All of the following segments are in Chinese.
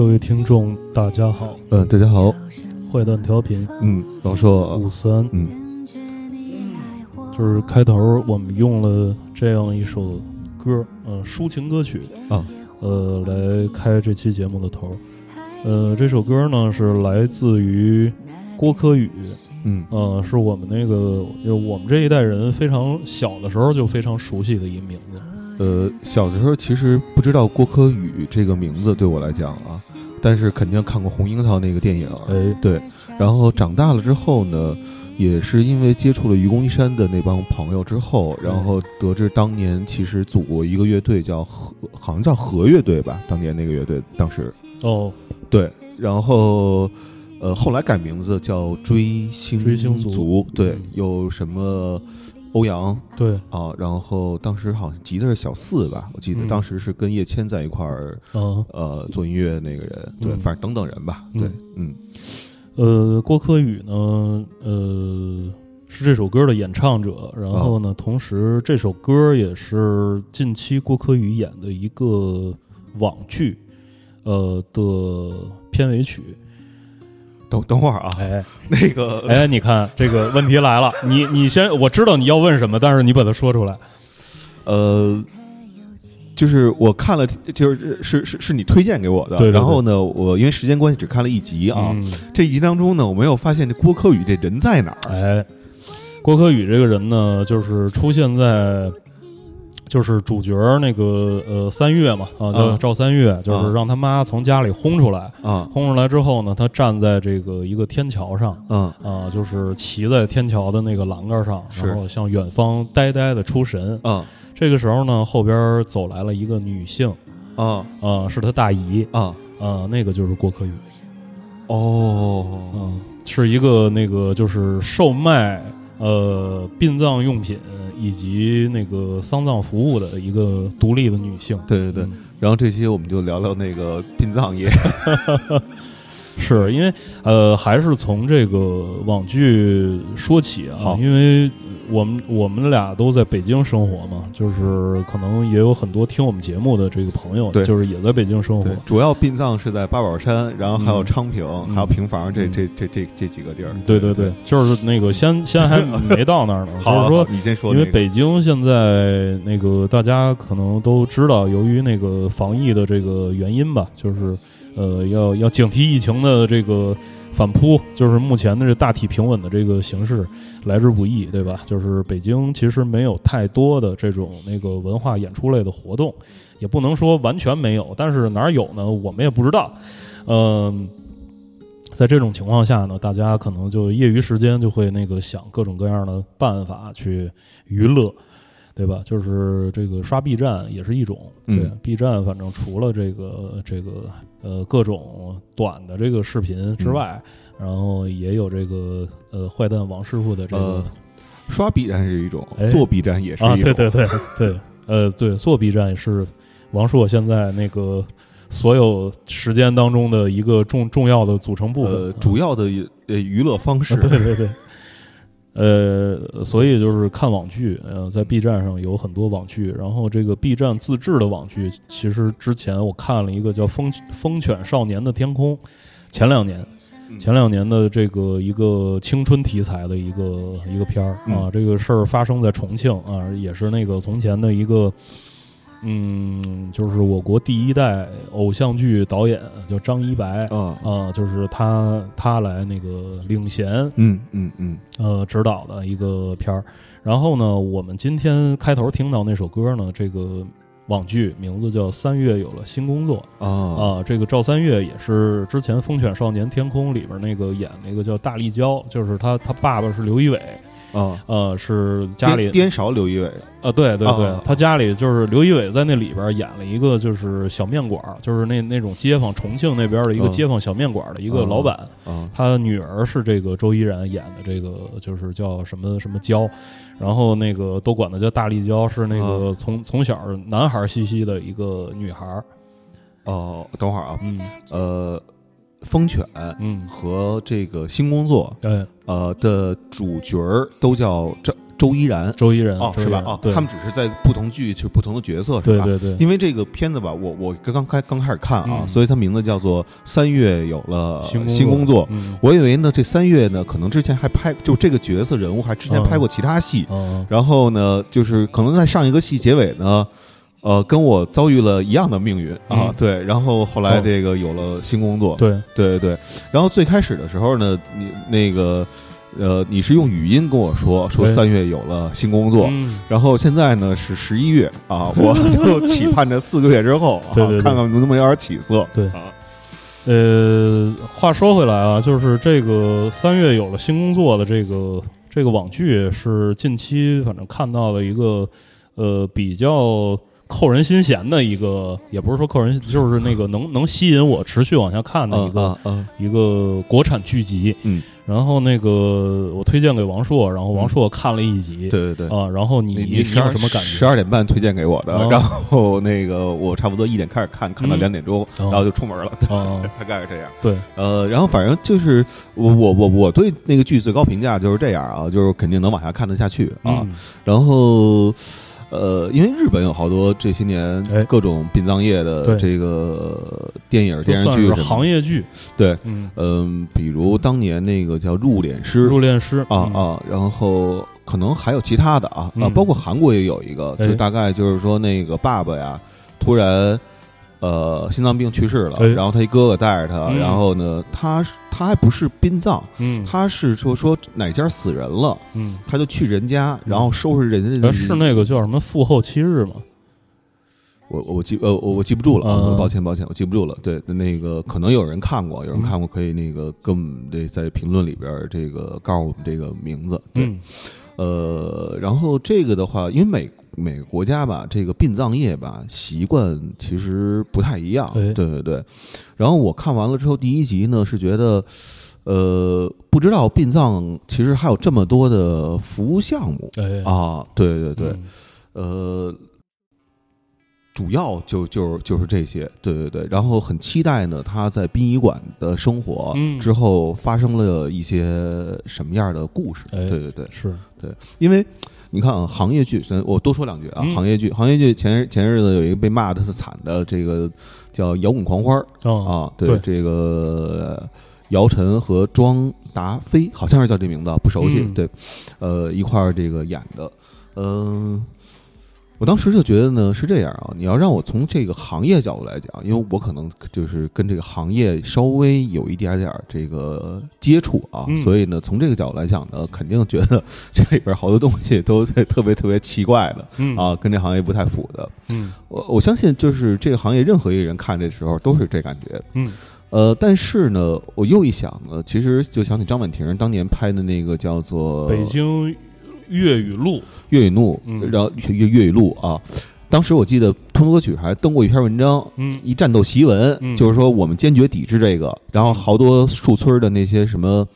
各位听众，大家好，呃，大家好，坏蛋调频。嗯，老硕五，三，嗯，就是开头我们用了这样一首歌，呃，抒情歌曲啊，呃，来开这期节目的头。呃，这首歌呢是来自于郭柯宇，嗯。呃，是我们那个就我们这一代人非常小的时候就非常熟悉的一名字。呃，小的时候其实不知道郭柯宇这个名字，对我来讲啊，但是肯定看过《红樱桃》那个电影，哎，对。然后长大了之后呢，也是因为接触了愚公移山的那帮朋友之后，然后得知当年其实组过一个乐队叫和，好像叫和乐队吧，当年那个乐队当时哦，对，然后呃后来改名字叫追星追星族族，对嗯，有什么欧阳。对，啊，然后当时好像吉他是小四吧，我记得嗯当时是跟叶谦在一块儿，嗯，呃，做音乐那个人，对，嗯反正等等人吧，对，嗯呃，郭柯宇呢，呃，是这首歌的演唱者。然后呢，同时这首歌也是近期郭柯宇演的一个网剧，呃的片尾曲。等等会儿啊，哎 那个，哎，你看这个问题来了，你你先，我知道你要问什么，但是你把它说出来。呃，就是我看了，就是是是是你推荐给我的，对对对然后呢，我因为时间关系只看了一集啊，嗯这一集当中呢，我没有发现这郭柯宇这人在哪儿，哎，郭柯宇这个人呢，就是出现在，就是主角那个呃三月嘛，啊，叫啊。赵三月，就是啊让他妈从家里轰出来，啊，轰出来之后呢，他站在这个一个天桥上。嗯啊，就是骑在天桥的那个栏杆上，然后向远方呆呆的出神。啊。这个时候呢，后边走来了一个女性，啊。啊，是他大姨，啊，啊，那个就是郭柯宇，哦，嗯，是一个那个就是售卖呃殡葬用品以及那个丧葬服务的一个独立的女性。对对对，嗯。然后这期我们就聊聊那个殡葬业，是因为呃，还是从这个网剧说起啊好，因为我们我们俩都在北京生活嘛，就是可能也有很多听我们节目的这个朋友，对就是也在北京生活。，主要殡葬是在八宝山，然后还有嗯昌平，嗯还有平房，这嗯这这这这几个地儿。对对对，就是那个先先还没到那儿呢，好，就是说你先说因为。北京现在那个大家可能都知道，由于那个防疫的这个原因吧，就是呃要要警惕疫情的这个反扑，就是目前的这大体平稳的这个形势来之不易，对吧？就是北京其实没有太多的这种那个文化演出类的活动，也不能说完全没有，但是哪儿有呢？我们也不知道。嗯、在这种情况下呢，大家可能就业余时间就会那个想各种各样的办法去娱乐，对吧？就是这个刷 B 站也是一种，对、嗯 B 站，反正除了这个这个呃各种短的这个视频之外，然后也有这个呃坏蛋王师傅的这个、呃，刷 B 站是一种，哎做 B 站也是啊，一种。对对对对，呃对，做 B 站也是王硕现在那个所有时间当中的一个重重要的组成部分，呃，主要的呃娱乐方式。啊对对对。呃，所以就是看网剧，呃，在 B 站上有很多网剧，然后这个 B 站自制的网剧，其实之前我看了一个叫《风风犬少年的天空》，前两年，嗯前两年的这个一个青春题材的一个一个片儿啊，嗯这个事儿发生在重庆啊，也是那个从前的一个，嗯，就是我国第一代偶像剧导演叫张一白。啊，啊，就是他他来那个领衔嗯嗯嗯。呃指导的一个片儿。然后呢，我们今天开头听到那首歌呢，这个网剧，名字叫《三月有了新工作》啊啊。这个赵三月也是之前《风犬少年天空》里边那个演那个叫大力娇，就是他他爸爸是刘仪伟，啊，呃，是家里颠勺刘仪伟。啊，对对对，啊。他家里就是刘仪伟在那里边演了一个就是小面馆，就是那那种街坊重庆那边的一个嗯。街坊小面馆的一个老板，啊他女儿是这个周依然演的这个就是叫什么什么娇，然后那个都管她叫大力娇，是那个从从小男孩兮兮的一个女孩儿，哦，等会儿啊，嗯。呃，风犬嗯，和这个新工作对，呃的主角儿都叫周周依然周依然哦？是吧？哦，他们只是在不同剧就不同的角色，是吧？对对对，因为这个片子吧，我我刚刚开刚开始看啊，嗯。所以它名字叫做《三月有了新新工作》。嗯。我以为呢，这三月呢，可能之前还拍，就这个角色人物还之前嗯。拍过其他戏，嗯。然后呢，就是可能在上一个戏结尾呢，呃，跟我遭遇了一样的命运啊嗯，对。然后后来哦这个有了新工作，对，对对对。然后最开始的时候呢，你那个呃，你是用语音跟我说说三月有了新工作，嗯然后现在呢是十一月啊，我 就期盼着四个月之后啊，对对对看看能不能有点起色。对啊，呃，话说回来啊，就是这个三月有了新工作的这个这个网剧，是近期反正看到的一个呃比较扣人心弦的一个，也不是说扣人，就是那个能能吸引我持续往下看的一嗯个、嗯一个国产剧集。嗯，然后那个我推荐给王硕，然后王硕看了一集，对对对。啊，然后你你你有什么感觉十？二点半推荐给我的，哦然后那个我差不多一点开始看，看到嗯两点钟，然后就出门了。啊，大概是这样。对，呃，然后反正就是我我我我对那个剧最高评价就是这样啊，就是肯定能往下看得下去啊。嗯然后。呃，因为日本有好多这些年哎。各种殡葬业的对。这个电影、电视剧什么行业剧，对，嗯，嗯，比如当年那个叫《入殓师》入殓师。嗯啊啊，然后可能还有其他的啊啊，嗯包括韩国也有一个，哎就大概就是说那个爸爸呀，突然呃心脏病去世了，哎。然后他一哥哥带着他，嗯。然后呢，他他还不是殡葬，嗯。他是说说哪家死人了，嗯，他就去人家，然后收拾人家的，呃是那个叫什么父后七日吗？我我记呃我我记不住了，抱歉抱歉，我记不住了。对，那个可能有人看过，有人看过，可以那个跟我们这在评论里边儿这个告诉我们这个名字。对，嗯。呃，然后这个的话，因为每每个国家吧，这个殡葬业吧习惯其实不太一样。哎对对对。然后我看完了之后，第一集呢是觉得，呃，不知道殡葬其实还有这么多的服务项目哎，啊。对对对，嗯呃。主要就就就是这些，对对对，然后很期待呢，他在殡仪馆的生活嗯之后发生了一些什么样的故事，哎对对对，是对，因为你看啊，行业剧，咱我多说两句啊。嗯行业剧，行业剧前前日子有一个被骂的是惨的，这个叫《摇滚狂欢》啊，啊，对，对这个呃姚晨和庄达菲好像是叫这名字，不熟悉。嗯对，呃，一块儿这个演的，嗯、我当时就觉得呢是这样啊，你要让我从这个行业角度来讲，因为我可能就是跟这个行业稍微有一点点这个接触啊，嗯所以呢，从这个角度来讲呢，肯定觉得 这里边好多东西都特别特别奇怪的嗯啊，跟这行业不太符的。嗯我我相信，就是这个行业任何一个人看这时候都是这感觉。嗯呃，但是呢，我又一想呢，其实就想起张婉婷当年拍的那个叫做北京粤语录，粤语录，嗯然后粤粤语录啊。当时我记得通歌曲还登过一篇文章，嗯一战斗檄文，嗯就是说我们坚决抵制这个。然后好多树村的那些什么，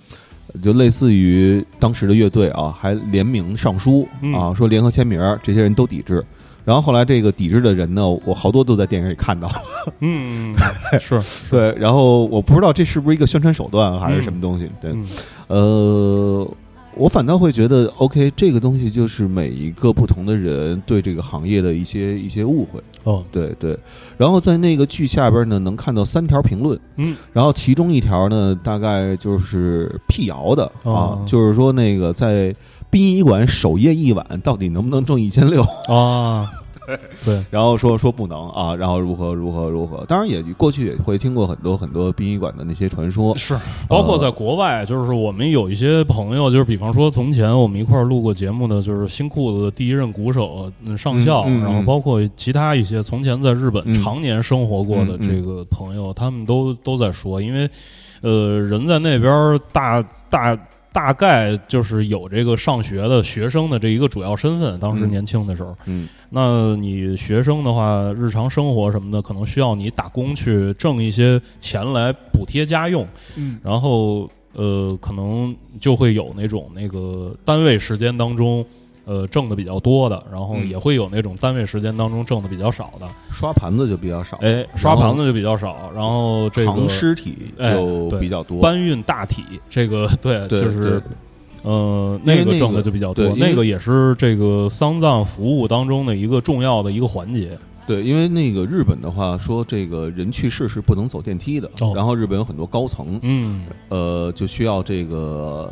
就类似于当时的乐队啊，还联名上书嗯啊，说联合签名，这些人都抵制。然后后来这个抵制的人呢，我好多都在电影里看到。嗯，是，对，然后我不知道这是不是一个宣传手段还是什么东西。对，嗯呃，我反倒会觉得，OK，这个东西就是每一个不同的人对这个行业的一些一些误会。哦，对对，然后在那个剧下边呢，能看到三条评论，嗯。然后其中一条呢，大概就是辟谣的啊，哦就是说那个在殡仪馆守夜一晚到底能不能挣一千六？啊，对，然后说说不能啊，然后如何如何如何。当然也过去也会听过很多很多殡仪馆的那些传说，是，包括在国外，就是我们有一些朋友，就是比方说从前我们一块儿录过节目的，就是新裤子的第一任鼓手嗯上校，嗯嗯嗯然后包括其他一些从前在日本嗯常年生活过的这个朋友，他们都都在说，因为呃，人在那边儿大大。大概就是有这个上学的学生的这一个主要身份，当时嗯。年轻的时候，嗯。那你学生的话，日常生活什么的，可能需要你打工去挣一些钱来补贴家用，嗯。然后呃，可能就会有那种那个单位时间当中，呃，挣的比较多的，然后嗯也会有那种单位时间当中挣的比较少的，刷盘子就比较少，哎，刷盘子就比较少，然后这扛个尸体哎就比较多。搬运大体，这个对，对就是呃，那个挣的就比较多，那个也是这个丧葬服务当中的一个重要的一个环节。对，因为那个日本的话说，这个人去世是不能走电梯的，哦然后日本有很多高层，嗯，呃，就需要这个。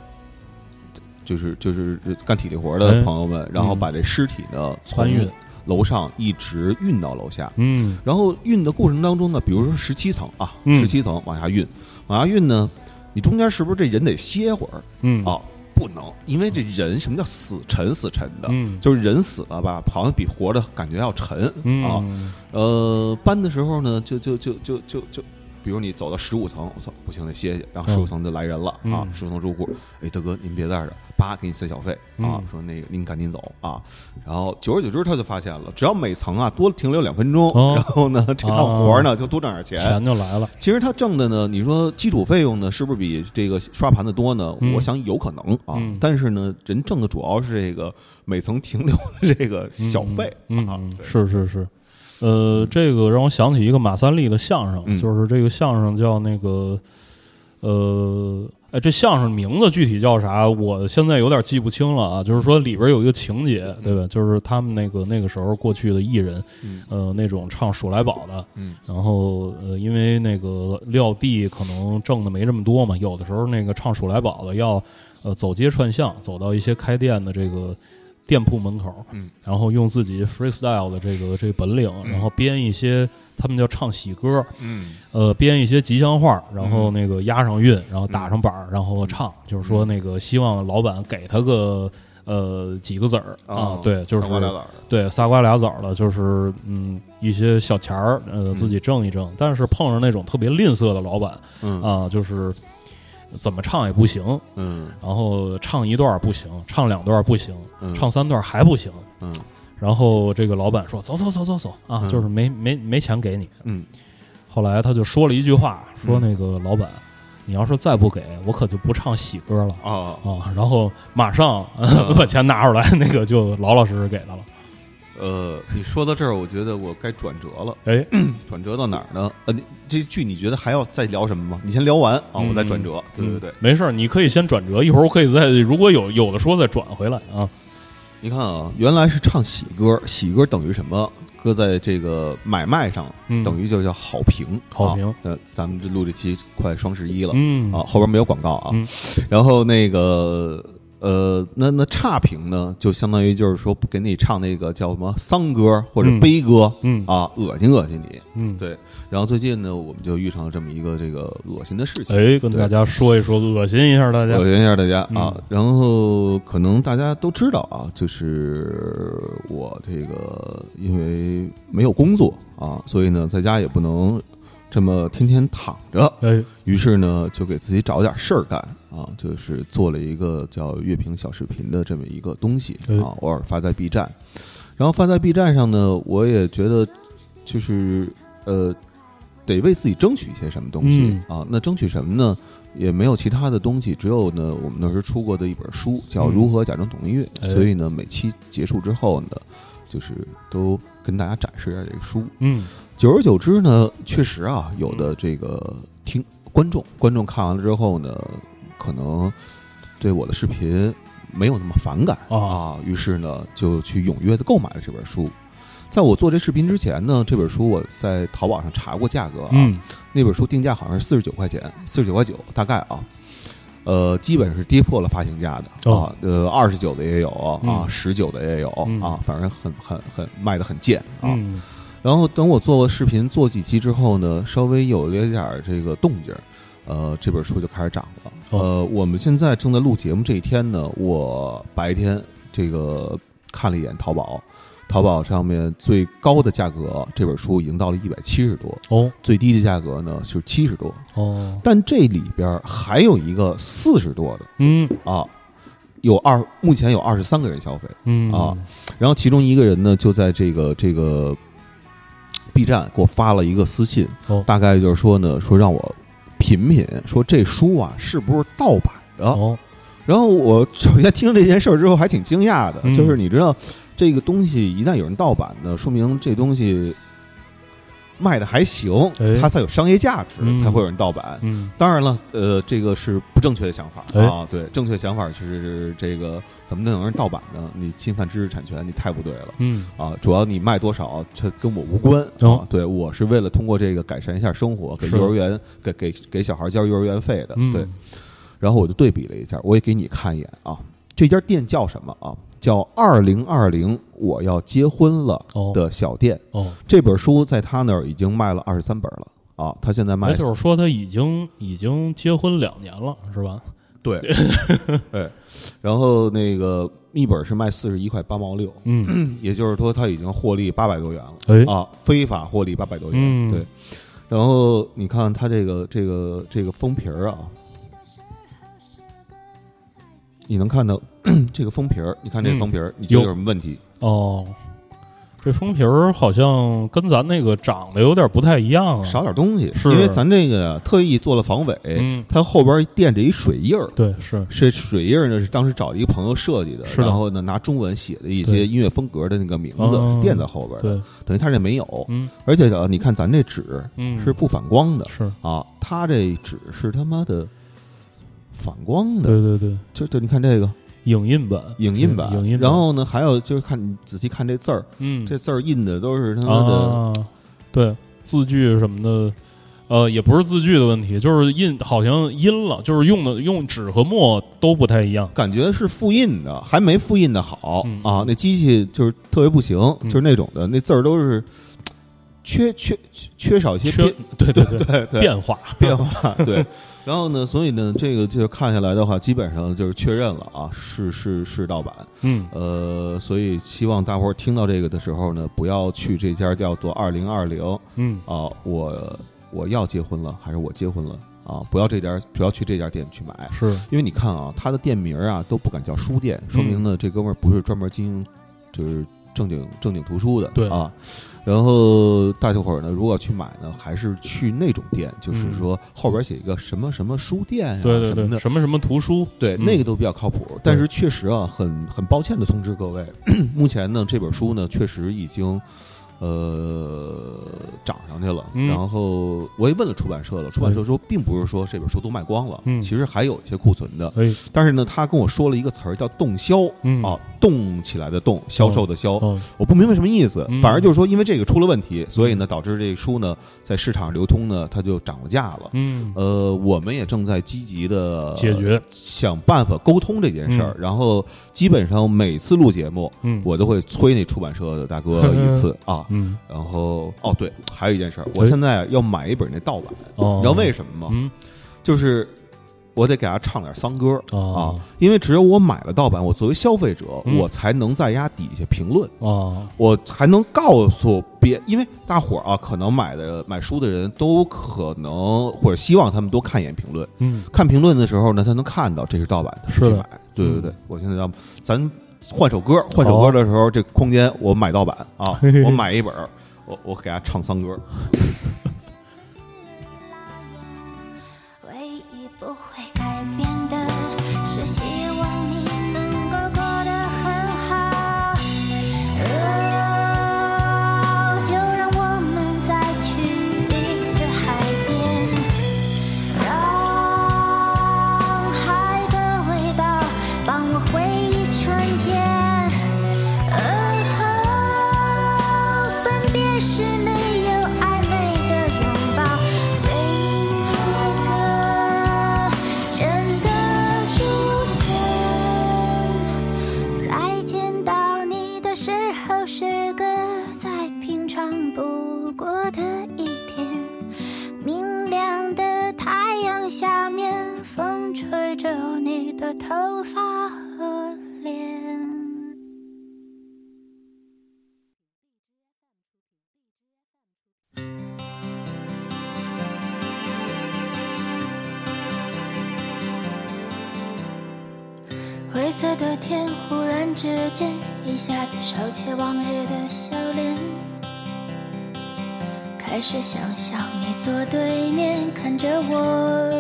就是就是干体力活哎的朋友们，然后嗯。把这尸体呢从搬运。楼上一直运到楼下，嗯。然后运的过程当中呢，比如说十七层啊，嗯。十七层往下运，往下运呢，你中间是不是这人得歇会儿嗯。啊？不能，因为这人什么叫死沉死沉的，嗯。就是人死了吧，好像比活的感觉要沉嗯。啊。呃，搬的时候呢，就就就就就就，比如你走到十五层，我操，不行，得歇歇。然后十五层就来人了、啊嗯，十五层住户，哎，大哥您别在这儿，叭给你塞小费啊，嗯说那个您赶紧走啊。然后久而久之，他就发现了，只要每层啊多停留两分钟，哦然后呢这趟活儿呢就多挣点钱。钱就来了。其实他挣的呢，你说基础费用呢，是不是比这个刷盘的多呢？嗯我想有可能啊，嗯但是呢，人挣的主要是这个每层停留的这个小费、啊是是是，呃，这个让我想起一个马三立的相声，嗯就是这个相声叫那个，呃，哎，这相声名字具体叫啥？我现在有点记不清了啊。就是说里边有一个情节，对吧？就是他们那个那个时候过去的艺人，嗯呃，那种唱数来宝的，嗯然后呃，因为那个撂地可能挣的没这么多嘛，有的时候那个唱数来宝的要呃走街串巷，走到一些开店的这个店铺门口，嗯，然后用自己 freestyle 的这个这个本领，然后编一些他们叫唱喜歌，嗯。呃，编一些吉祥话，然后那个押上韵，然后打上板儿，然后唱，就是说那个希望老板给他个呃几个子儿。啊哦，对，就是对，仨瓜俩枣的，就是嗯一些小钱儿，呃，自己挣一挣。但是碰上那种特别吝啬的老板嗯。啊，就是怎么唱也不行，嗯然后唱一段不行，唱两段不行，嗯唱三段还不行。嗯然后这个老板说：“走走走走走啊，嗯就是没没没钱给你。嗯”后来他就说了一句话，说嗯那个老板，你要是再不给我，可就不唱喜歌了。啊啊，然后马上嗯 把钱拿出来，那个就老老实实给他了。呃，你说到这儿，我觉得我该转折了。哎，转折到哪儿呢？呃，这剧你觉得还要再聊什么吗？你先聊完啊，嗯我再转折。对对对，嗯没事儿，你可以先转折，一会儿我可以再如果有有的说再转回来啊。你看啊，原来是唱喜歌，喜歌等于什么？搁在这个买卖上，嗯等于就叫好评。好评啊呃，咱们这录这期快双十一了，嗯啊，后边没有广告啊。嗯然后那个呃，那那差评呢，就相当于就是说不给你唱那个叫什么丧歌或者嗯悲歌、嗯啊，恶心恶心你。嗯，对，然后最近呢，我们就遇上了这么一个这个恶心的事情。哎，跟大家说一说，恶心一下大家恶。心一下大家啊嗯，然后可能大家都知道啊，就是我这个因为没有工作啊，所以呢在家也不能这么天天躺着，哎，于是呢就给自己找点事儿干啊，就是做了一个叫乐评小视频的这么一个东西哎啊，偶尔发在 B 站，然后发在 B 站上呢，我也觉得就是呃得为自己争取一些什么东西、嗯啊，那争取什么呢？也没有其他的东西，只有呢，我们那时候出过的一本书叫《嗯如何假装懂音乐》哎所以呢，每期结束之后呢，就是都跟大家展示一下这个书。嗯久而久之呢，确实啊，有的这个听观众观众看完了之后呢，可能对我的视频没有那么反感啊啊，于是呢，就去踊跃的购买了这本书。在我做这视频之前呢，这本书我在淘宝上查过价格啊，嗯那本书定价好像是四十九块钱，四十九块九大概啊。呃，基本是跌破了发行价的哦啊，呃，二十九的也有啊，嗯十九的也有嗯啊，反正很很很卖的很贱啊。嗯然后等我做过视频做几期之后呢，稍微有了一点儿这个动静儿，呃，这本书就开始涨了。哦。呃，我们现在正在录节目这一天呢，我白天这个看了一眼淘宝，淘宝上面最高的价格这本书已经到了一百七十多，哦。最低的价格呢是七十多，哦。但这里边还有一个四十多的嗯。啊。有二，目前有二十三个人消费，嗯。啊然后其中一个人呢，就在这个这个 B 站给我发了一个私信，哦。大概就是说呢，说让我品品，说这书啊是不是盗版的？哦然后我首先听这件事儿之后还挺惊讶的，嗯就是你知道这个东西一旦有人盗版的，说明这东西卖的还行哎，它才有商业价值，嗯才会有人盗版。嗯当然了，呃，这个是不正确的想法哎啊。对，正确想法就是这个怎么能有人盗版呢？你侵犯知识产权，你太不对了。嗯啊，主要你卖多少，这跟我无关哦啊。对我是为了通过这个改善一下生活，给幼儿园给给给小孩交幼儿园费的。嗯对，然后我就对比了一下，我也给你看一眼啊。这家店叫什么啊？叫二零二零我要结婚了哦的小店。哦，这本书在他那儿已经卖了二十三本了啊，他现在卖那就是说他已经已经结婚两年了，是吧？对，对，然后那个一本是卖四十一块八毛六，嗯 也就是说他已经获利八百多元了。哎啊，非法获利八百多元，嗯对。然后你看他这个这个这个封皮儿啊，你能看到 这个封皮儿？你看这封皮儿，你觉得有有什么问题？哦，这封皮儿好像跟咱那个长得有点不太一样啊。少点东西，是因为咱这个特意做了防伪，嗯它后边垫着一水印儿。对，是这水印儿呢是当时找一个朋友设计的，然后呢拿中文写的一些音乐风格的那个名字垫在后边的，对，等于他这没有。嗯而且呢，你看咱这纸嗯是不反光的，是，啊，它这纸是他妈的反光的，对对对，就就你看这个影印本，影印版，影印版，然后呢，还有就是看你仔细看这字儿，嗯，这字儿印的都是他妈的，啊，对，字句什么的，呃，也不是字句的问题，就是印好像阴了，就是用的用纸和墨都不太一样。感觉是复印的，还没复印的好、嗯。啊，那机器就是特别不行，嗯。就是那种的，那字儿都是缺缺缺缺少一些缺变对对对对对变化，变化，对。然后呢，所以呢，这个就看下来的话，基本上就是确认了啊，是是是盗版。嗯呃，所以希望大伙儿听到这个的时候呢，不要去这家叫做二零二零嗯啊，我我要结婚了，还是我结婚了啊？不要这家，不要去这家店去买，是因为你看啊，他的店名儿啊都不敢叫书店，说明嗯呢、这哥们儿不是专门经营就是正经正经图书的，对啊。然后大家伙儿呢，如果要去买呢，还是去那种店，就是嗯。说后边写一个什么什么书店呀、对对对，什么的，什么什么图书，对，嗯。那个都比较靠谱。但是确实啊，很很抱歉的通知各位，目前呢这本书呢确实已经呃涨上去了。嗯然后我也问了出版社了，出版社说并不是说这本书都卖光了，嗯其实还有一些库存的。哎，但是呢，他跟我说了一个词儿叫“动销”，嗯啊，动起来的动，销售的销。哦，我不明白什么意思，嗯反而就是说，因为这个出了问题，所以呢，导致这个书呢在市场流通呢，它就涨了价了。嗯，呃，我们也正在积极的解决，想办法沟通这件事儿。嗯然后基本上每次录节目，嗯，我都会催那出版社的大哥 一次啊。嗯。然后哦，对，还有一件事儿，我哎现在要买一本那盗版，哦，你知道为什么吗？嗯。就是我得给他唱点丧歌。啊哦，因为只有我买了盗版，我作为消费者，嗯。我才能在压底下评论，哦，我才能告诉别，因为大伙儿啊，可能买的买书的人都可能或者希望他们多看一眼评论，嗯。看评论的时候呢，他能看到这是盗版的，是买。对对对嗯，我现在要咱换首歌，换首歌的时候，这空间我买盗版啊 我买一本，我我给他唱丧歌。唯一不会改变灰色的天忽然之间，一下子收起往日的笑脸，开始想象你坐对面看着我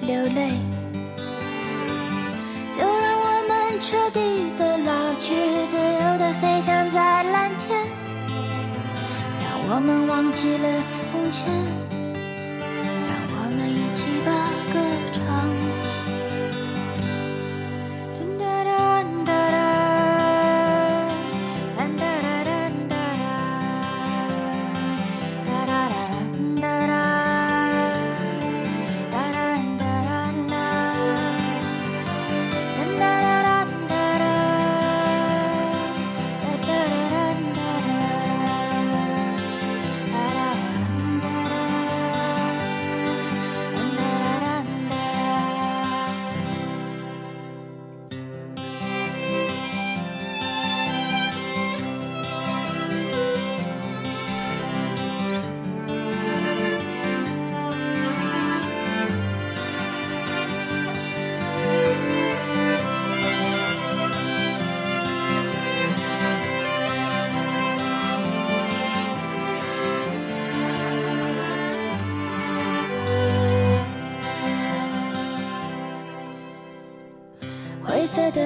流泪。就让我们彻底的老去，自由的飞翔在蓝天，让我们忘记了从前，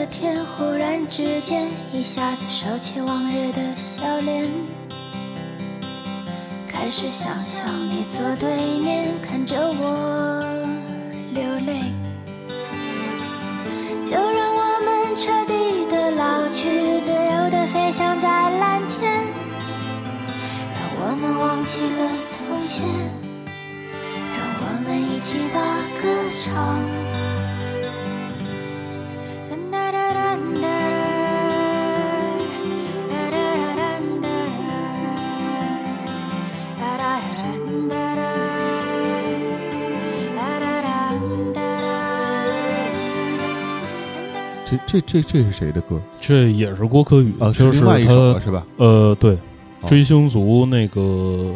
天忽然之间，一下子收起往日的笑脸，开始想象你坐对面看着我流泪。就让我们彻底的老去，自由的飞翔在蓝天，让我们忘记了从前，让我们一起把歌唱。这这这这是谁的歌？这也是郭柯宇啊，就是另外一首是吧？呃，对，哦追星族那个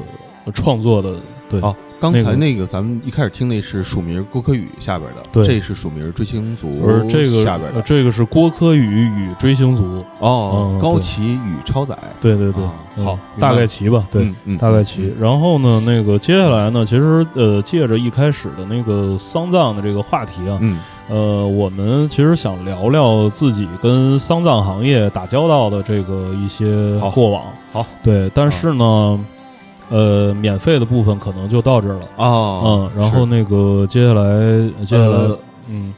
创作的，对，哦，刚那个才那个咱们一开始听那是署名郭柯宇下边的，对这是署名追星族而这个下边的呃这个是郭柯宇与追星族，哦嗯，高旗与超载，对对对啊，嗯好大概齐吧，对，嗯嗯，大概齐。然后呢，那个接下来呢，其实呃，借着一开始的那个丧葬的这个话题啊，嗯呃，我们其实想聊聊自己跟丧葬行业打交道的这个一些过往。好，对，但是呢，呃，免费的部分可能就到这儿了。啊，嗯，然后那个接下来，接下来，呃嗯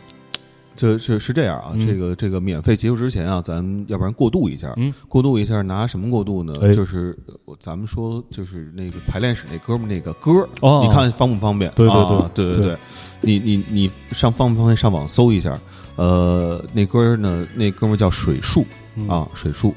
就是是这样啊，这个这个免费结束之前啊，咱要不然过渡一下，过渡一下，拿什么过渡呢？就是咱们说，就是那个排练室那哥们那个歌儿，你看方不方便？对对啊对对对，你你你上方不方便上网搜一下？呃，那歌儿呢，那哥们叫水树啊，水树。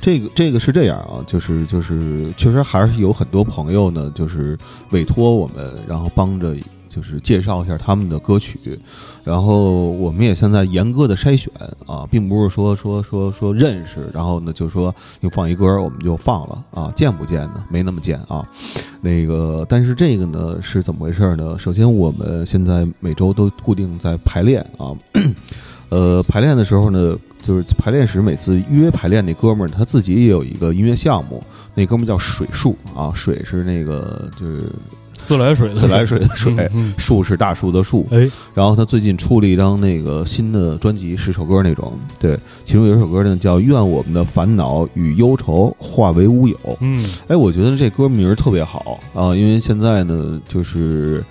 这个这个是这样啊，就是就是确实还是有很多朋友呢，就是委托我们，然后帮着就是介绍一下他们的歌曲，然后我们也现在严格的筛选啊，并不是说说说说认识，然后呢就说你放一歌我们就放了啊，见不见呢？没那么见啊。那个，但是这个呢是怎么回事呢？首先我们现在每周都固定在排练啊，呃，排练的时候呢，就是排练时每次约排练那哥们儿，他自己也有一个音乐项目，那哥们儿叫水树啊，水是那个就是自来水的自来水的水，树是大树的树。哎，然后他最近出了一张那个新的专辑，十首歌那种，对，其中有一首歌呢叫《愿我们的烦恼与忧愁化为乌有》。嗯哎，我觉得这歌名儿特别好啊，因为现在呢，就是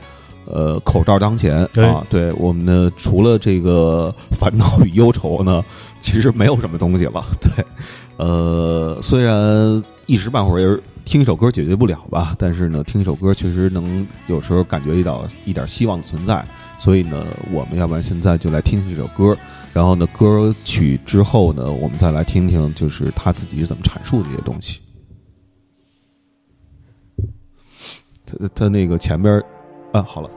呃，口罩当前啊，对我们呢，除了这个烦恼与忧愁呢，其实没有什么东西了。对，呃，虽然一时半会儿听一首歌解决不了吧，但是呢，听一首歌确实能有时候感觉到一点希望的存在。所以呢，我们要不然现在就来听听这首歌，然后呢，歌曲之后呢，我们再来听听就是他自己是怎么阐述这些东西。他他那个前边啊，好了，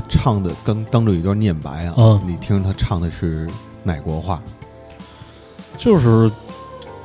他唱的刚当中有一段念白啊，嗯。你听着他唱的是哪国话？就是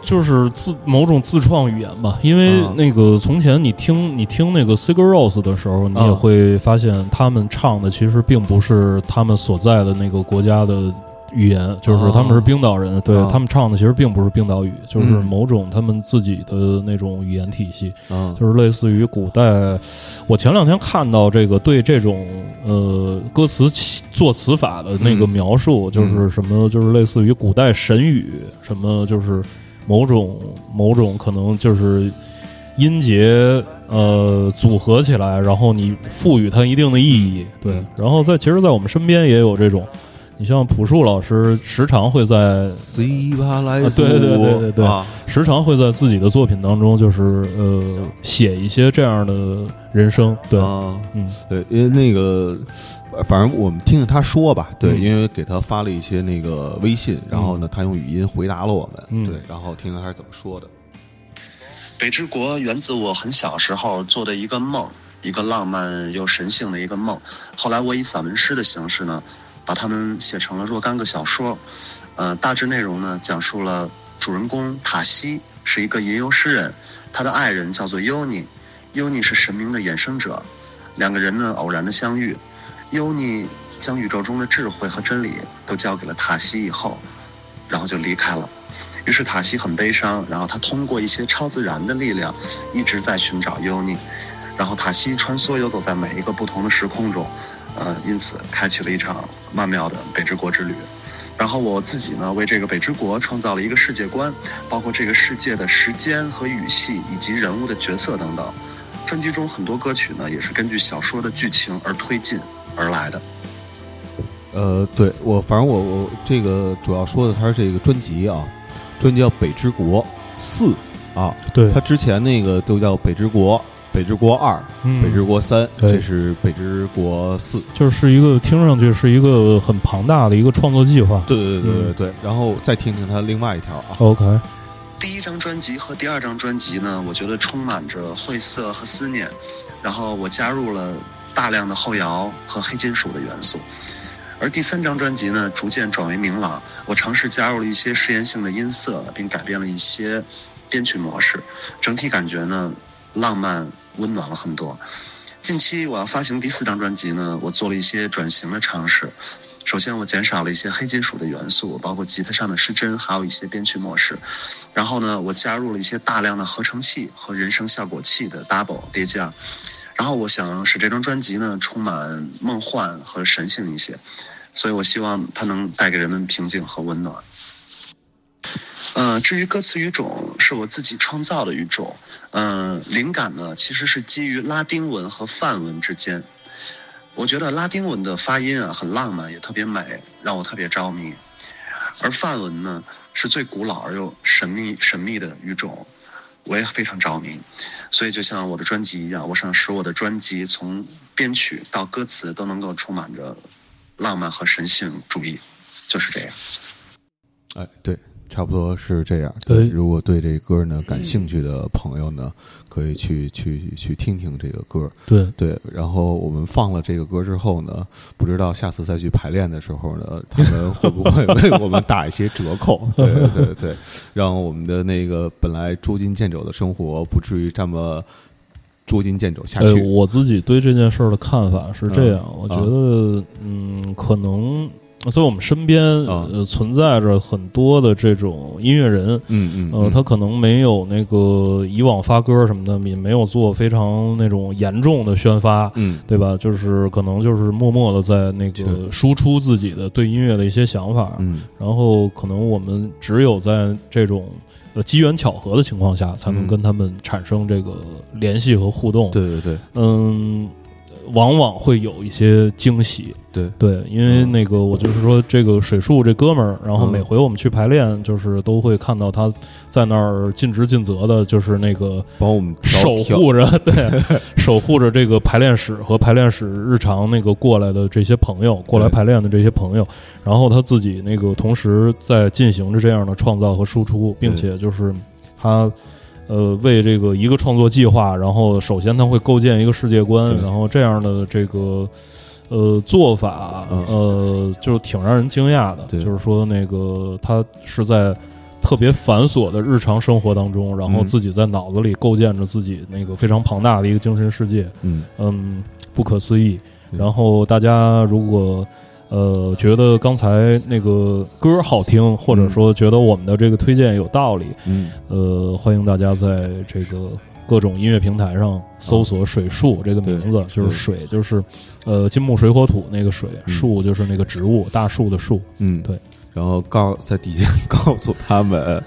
就是自某种自创语言吧，因为嗯。那个从前你听你听那个 Sigur Rós 的时候，你也嗯。会发现他们唱的其实并不是他们所在的那个国家的语言，就是他们是冰岛人，对哦。他们唱的其实并不是冰岛语，就是嗯某种他们自己的那种语言体系。嗯，就是类似于古代，我前两天看到这个对这种呃歌词起作词法的那个嗯描述，就是什么，就是类似于古代神语，什么就是某种某种可能就是音节呃组合起来，然后你赋予它一定的意义，对。嗯。然后在其实，在我们身边也有这种，你像朴树老师，时常会在西巴莱啊对对对对对啊。时常会在自己的作品当中，就是呃写一些这样的人生，对，啊，嗯。对，因为那个，呃反正我们听听他说吧，对，嗯。因为给他发了一些那个微信，然后呢，他用语音回答了我们，嗯。对，然后听听他是怎么说的。北之国源自我很小时候做的一个梦，一个浪漫又神性的一个梦。后来我以散文诗的形式呢，把它们写成了若干个小说。呃，大致内容呢，讲述了主人公塔西是一个吟游诗人，他的爱人叫做尤尼，尤尼是神明的衍生者。两个人呢偶然的相遇，尤尼将宇宙中的智慧和真理都交给了塔西以后，然后就离开了。于是塔西很悲伤，然后他通过一些超自然的力量，一直在寻找尤尼。然后塔西穿梭游走在每一个不同的时空中，呃，因此开启了一场曼妙的北之国之旅。然后我自己呢，为这个北之国创造了一个世界观，包括这个世界的时间和语系，以及人物的角色等等。专辑中很多歌曲呢，也是根据小说的剧情而推进而来的。呃，对我，反正我我这个主要说的，它是这个专辑啊，专辑叫《北之国四》啊，对它之前那个都叫《北之国》《北之国二》嗯《北之国三》，这是《北之国四》。就是一个听上去是一个很庞大的一个创作计划。对对对对嗯对，然后再听听他另外一条啊，OK，第一张专辑和第二张专辑呢，我觉得充满着晦涩和思念，然后我加入了大量的后摇和黑金属的元素。而第三张专辑呢，逐渐转为明朗，我尝试加入了一些实验性的音色，并改变了一些编曲模式，整体感觉呢浪漫温暖了很多。近期我要发行第四张专辑呢，我做了一些转型的尝试。首先，我减少了一些黑金属的元素，包括吉他上的失真，还有一些编曲模式。然后呢，我加入了一些大量的合成器和人声效果器的 double 叠加。然后我想使这张专辑呢充满梦幻和神性一些，所以我希望它能带给人们平静和温暖。呃，至于歌词语种是我自己创造的语种，嗯、灵感呢其实是基于拉丁文和梵文之间。我觉得拉丁文的发音啊很浪漫，也特别美，让我特别着迷。而梵文呢是最古老而又神秘神秘的语种，我也非常着迷。所以就像我的专辑一样，我想使我的专辑从编曲到歌词都能够充满着浪漫和神性主义，就是这样。哎，对，差不多是这样。对如果对这歌呢感兴趣的朋友呢，可以去去去听听这个歌。对，对，然后我们放了这个歌之后呢，不知道下次再去排练的时候呢，他们会不会为我们打一些折扣？对对对，让我们的那个本来捉襟见肘的生活不至于这么捉襟见肘下呃，去。我自己对这件事儿的看法是这样，嗯我觉得，嗯，可能在我们身边、啊。呃存在着很多的这种音乐人，嗯嗯，他可能没有那个以往发歌什么的，也没有做非常那种严重的宣发，嗯。对吧？就是可能就是默默的在那个输出自己的对音乐的一些想法，嗯。然后可能我们只有在这种呃机缘巧合的情况下，才能嗯。跟他们产生这个联系和互动。对对对。嗯，往往会有一些惊喜。对对，因为嗯那个我就是说，这个水树这哥们儿，然后嗯每回我们去排练，就是都会看到他在那儿尽职尽责的，就是那个帮我们守护着，对，守护着这个排练室和排练室日常那个过来的这些朋友，过来排练的这些朋友，然后他自己那个同时在进行着这样的创造和输出，并且就是他。呃，为这个一个创作计划，然后首先他会构建一个世界观，然后这样的这个呃做法，嗯呃，就挺让人惊讶的。就是说那个他是在特别繁琐的日常生活当中，然后嗯自己在脑子里构建着自己那个非常庞大的一个精神世界，嗯嗯，不可思议。然后大家如果呃觉得刚才那个歌好听，或者说觉得我们的这个推荐有道理，嗯。呃，欢迎大家在这个各种音乐平台上搜索“水树”这个名字，就是水，就是呃金木水火土那个水，嗯。树就是那个植物，大树的树。嗯，对。然后告在底下告诉他们，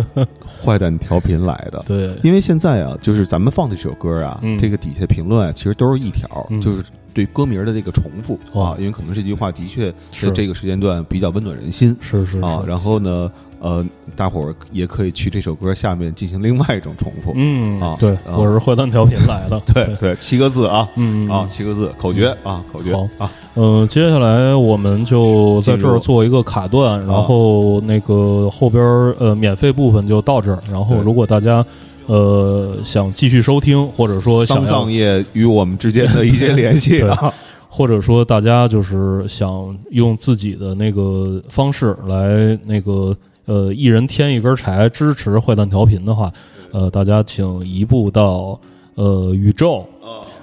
坏蛋调频来的。对，因为现在啊，就是咱们放的这首歌啊，嗯。这个底下评论啊，其实都是一条，嗯。就是对歌名的这个重复哦啊，因为可能这句话的确是。在这个时间段比较温暖人心。是是啊。然后呢，呃，大伙儿也可以去这首歌下面进行另外一种重复。嗯啊对，啊我是坏蛋调频来的，对对，七个字啊嗯啊，七个字口诀啊，口诀好。啊，嗯，接下来我们就在这儿做一个卡断，然后那个后边呃免费部分就到这儿。然后如果大家呃想继续收听，或者说想要丧葬业与我们之间的一些联系啊，或者说大家就是想用自己的那个方式来那个呃一人添一根柴支持坏蛋调频的话，呃，大家请移步到呃宇宙，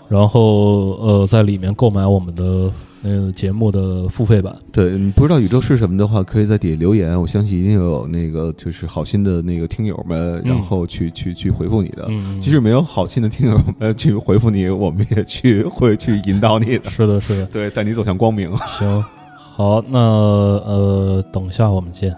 然后呃在里面购买我们的那个节目的付费版。对，你不知道宇宙是什么的话，可以在底下留言，我相信一定有那个就是好心的那个听友们，然后去去去回复你的。嗯，即使没有好心的听友们去回复你，我们也去会去引导你的，是的，是的，对，带你走向光明。行，好，那呃，等一下我们见。